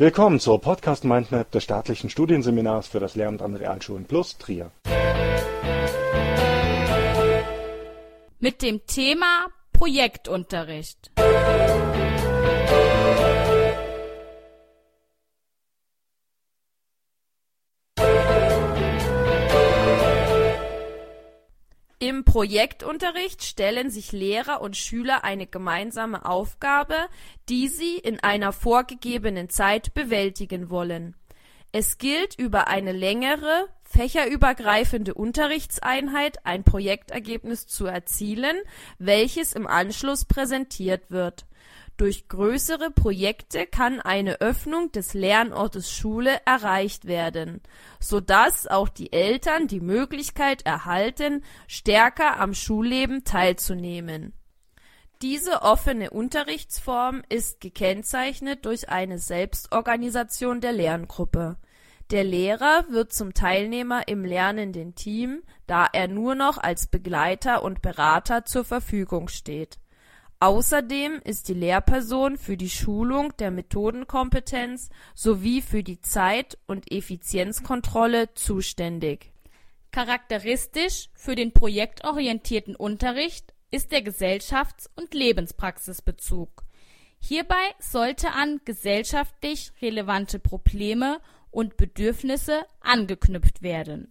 Willkommen zur Podcast Mindmap des staatlichen Studienseminars für das Lehramt an Realschulen Plus Trier. Mit dem Thema Projektunterricht. Im Projektunterricht stellen sich Lehrer und Schüler eine gemeinsame Aufgabe, die sie in einer vorgegebenen Zeit bewältigen wollen. Es gilt über eine längere, fächerübergreifende Unterrichtseinheit ein Projektergebnis zu erzielen, welches im Anschluss präsentiert wird durch größere Projekte kann eine Öffnung des Lernortes Schule erreicht werden, so dass auch die Eltern die Möglichkeit erhalten, stärker am Schulleben teilzunehmen. Diese offene Unterrichtsform ist gekennzeichnet durch eine Selbstorganisation der Lerngruppe. Der Lehrer wird zum Teilnehmer im lernenden Team, da er nur noch als Begleiter und Berater zur Verfügung steht Außerdem ist die Lehrperson für die Schulung der Methodenkompetenz sowie für die Zeit und Effizienzkontrolle zuständig. Charakteristisch für den projektorientierten Unterricht ist der Gesellschafts und Lebenspraxisbezug. Hierbei sollte an gesellschaftlich relevante Probleme und Bedürfnisse angeknüpft werden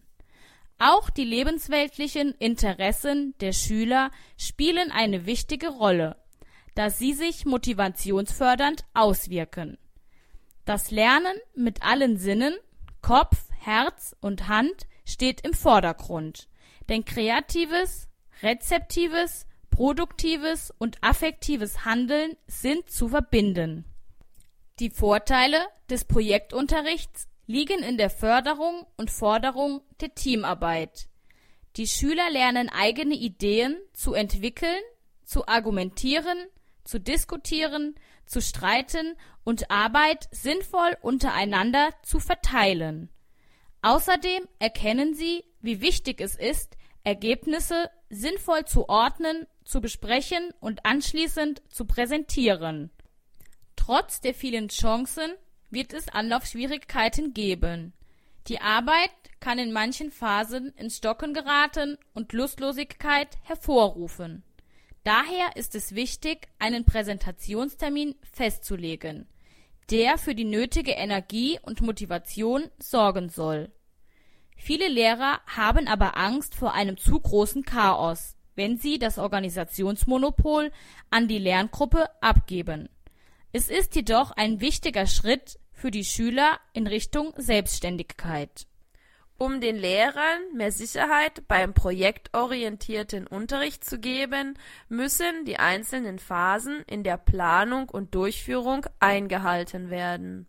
auch die lebensweltlichen Interessen der Schüler spielen eine wichtige Rolle, da sie sich motivationsfördernd auswirken. Das Lernen mit allen Sinnen Kopf, Herz und Hand steht im Vordergrund, denn kreatives, rezeptives, produktives und affektives Handeln sind zu verbinden. Die Vorteile des Projektunterrichts liegen in der Förderung und Forderung der Teamarbeit. Die Schüler lernen eigene Ideen zu entwickeln, zu argumentieren, zu diskutieren, zu streiten und Arbeit sinnvoll untereinander zu verteilen. Außerdem erkennen sie, wie wichtig es ist, Ergebnisse sinnvoll zu ordnen, zu besprechen und anschließend zu präsentieren. Trotz der vielen Chancen wird es Anlaufschwierigkeiten geben. Die Arbeit kann in manchen Phasen ins Stocken geraten und Lustlosigkeit hervorrufen. Daher ist es wichtig, einen Präsentationstermin festzulegen, der für die nötige Energie und Motivation sorgen soll. Viele Lehrer haben aber Angst vor einem zu großen Chaos, wenn sie das Organisationsmonopol an die Lerngruppe abgeben. Es ist jedoch ein wichtiger Schritt für die Schüler in Richtung Selbstständigkeit. Um den Lehrern mehr Sicherheit beim projektorientierten Unterricht zu geben, müssen die einzelnen Phasen in der Planung und Durchführung eingehalten werden.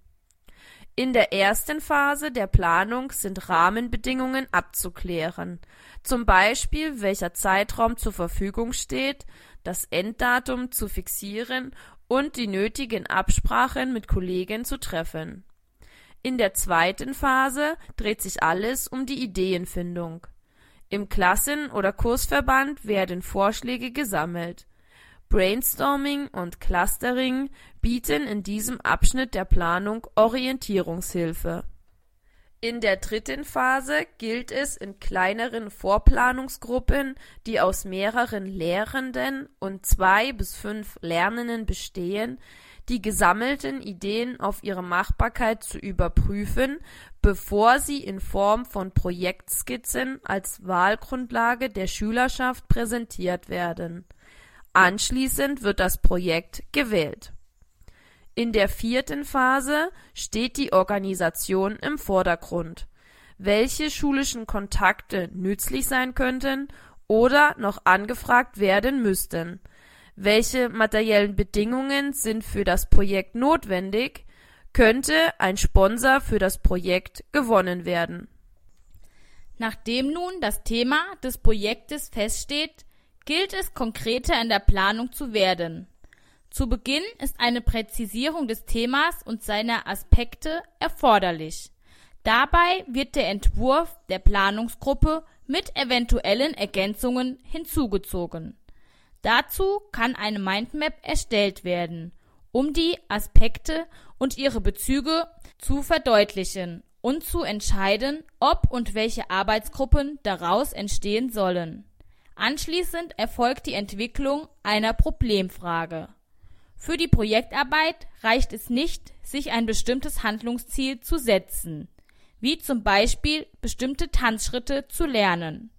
In der ersten Phase der Planung sind Rahmenbedingungen abzuklären, zum Beispiel welcher Zeitraum zur Verfügung steht, das Enddatum zu fixieren und die nötigen Absprachen mit Kollegen zu treffen. In der zweiten Phase dreht sich alles um die Ideenfindung. Im Klassen- oder Kursverband werden Vorschläge gesammelt. Brainstorming und Clustering bieten in diesem Abschnitt der Planung Orientierungshilfe in der dritten Phase gilt es in kleineren Vorplanungsgruppen, die aus mehreren Lehrenden und zwei bis fünf Lernenden bestehen, die gesammelten Ideen auf ihre Machbarkeit zu überprüfen, bevor sie in Form von Projektskizzen als Wahlgrundlage der Schülerschaft präsentiert werden. Anschließend wird das Projekt gewählt in der vierten Phase steht die Organisation im Vordergrund. Welche schulischen Kontakte nützlich sein könnten oder noch angefragt werden müssten. Welche materiellen Bedingungen sind für das Projekt notwendig? Könnte ein Sponsor für das Projekt gewonnen werden? Nachdem nun das Thema des Projektes feststeht, gilt es konkreter in der Planung zu werden. Zu Beginn ist eine Präzisierung des Themas und seiner Aspekte erforderlich. Dabei wird der Entwurf der Planungsgruppe mit eventuellen Ergänzungen hinzugezogen. Dazu kann eine Mindmap erstellt werden, um die Aspekte und ihre Bezüge zu verdeutlichen und zu entscheiden, ob und welche Arbeitsgruppen daraus entstehen sollen. Anschließend erfolgt die Entwicklung einer Problemfrage. Für die Projektarbeit reicht es nicht, sich ein bestimmtes Handlungsziel zu setzen, wie zum Beispiel bestimmte Tanzschritte zu lernen.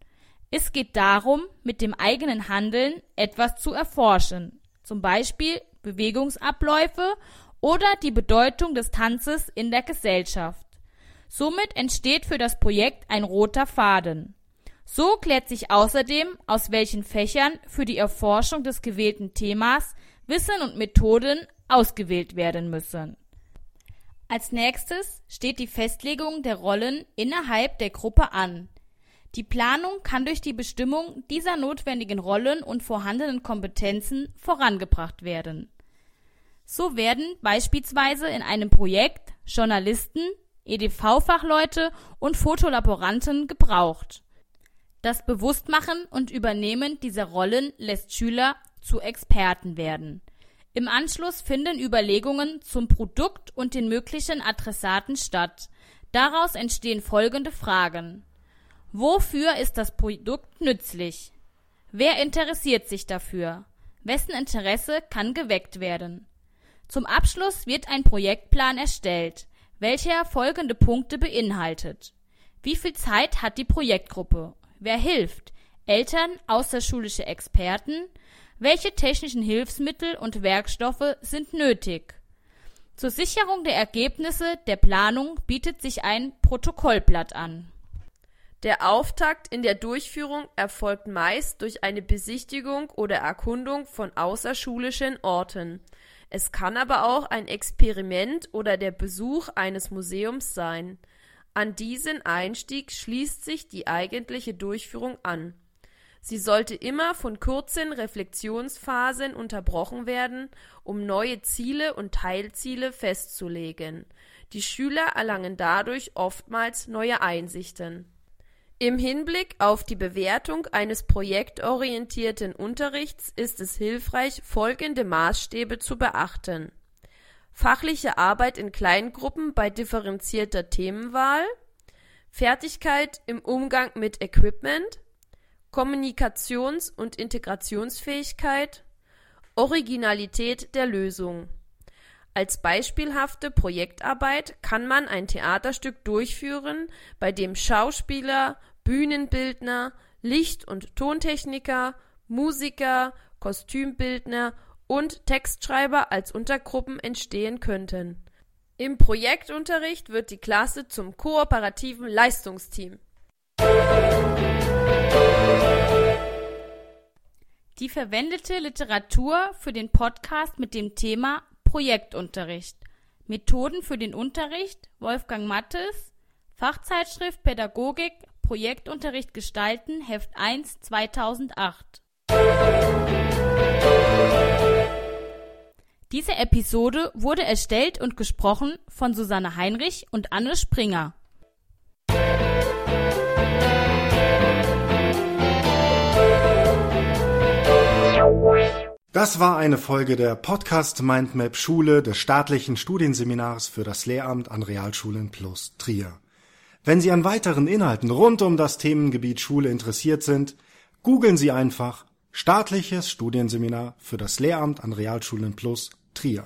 Es geht darum, mit dem eigenen Handeln etwas zu erforschen, zum Beispiel Bewegungsabläufe oder die Bedeutung des Tanzes in der Gesellschaft. Somit entsteht für das Projekt ein roter Faden. So klärt sich außerdem, aus welchen Fächern für die Erforschung des gewählten Themas Wissen und Methoden ausgewählt werden müssen. Als nächstes steht die Festlegung der Rollen innerhalb der Gruppe an. Die Planung kann durch die Bestimmung dieser notwendigen Rollen und vorhandenen Kompetenzen vorangebracht werden. So werden beispielsweise in einem Projekt Journalisten, EDV-Fachleute und Fotolaboranten gebraucht. Das Bewusstmachen und Übernehmen dieser Rollen lässt Schüler zu Experten werden. Im Anschluss finden Überlegungen zum Produkt und den möglichen Adressaten statt. Daraus entstehen folgende Fragen. Wofür ist das Produkt nützlich? Wer interessiert sich dafür? Wessen Interesse kann geweckt werden? Zum Abschluss wird ein Projektplan erstellt, welcher folgende Punkte beinhaltet. Wie viel Zeit hat die Projektgruppe? Wer hilft? Eltern, außerschulische Experten? Welche technischen Hilfsmittel und Werkstoffe sind nötig? Zur Sicherung der Ergebnisse der Planung bietet sich ein Protokollblatt an. Der Auftakt in der Durchführung erfolgt meist durch eine Besichtigung oder Erkundung von außerschulischen Orten. Es kann aber auch ein Experiment oder der Besuch eines Museums sein. An diesen Einstieg schließt sich die eigentliche Durchführung an. Sie sollte immer von kurzen Reflexionsphasen unterbrochen werden, um neue Ziele und Teilziele festzulegen. Die Schüler erlangen dadurch oftmals neue Einsichten im Hinblick auf die Bewertung eines projektorientierten Unterrichts ist es hilfreich, folgende Maßstäbe zu beachten: Fachliche Arbeit in Kleingruppen bei differenzierter Themenwahl. Fertigkeit im Umgang mit Equipment. Kommunikations und Integrationsfähigkeit. Originalität der Lösung. Als beispielhafte Projektarbeit kann man ein Theaterstück durchführen, bei dem Schauspieler Bühnenbildner, Licht- und Tontechniker, Musiker, Kostümbildner und Textschreiber als Untergruppen entstehen könnten. Im Projektunterricht wird die Klasse zum kooperativen Leistungsteam. Die verwendete Literatur für den Podcast mit dem Thema Projektunterricht. Methoden für den Unterricht Wolfgang Mattes Fachzeitschrift Pädagogik Projektunterricht gestalten, Heft 1, 2008. Diese Episode wurde erstellt und gesprochen von Susanne Heinrich und Anne Springer. Das war eine Folge der Podcast Mindmap Schule des staatlichen Studienseminars für das Lehramt an Realschulen plus Trier. Wenn Sie an weiteren Inhalten rund um das Themengebiet Schule interessiert sind, googeln Sie einfach Staatliches Studienseminar für das Lehramt an Realschulen Plus Trier.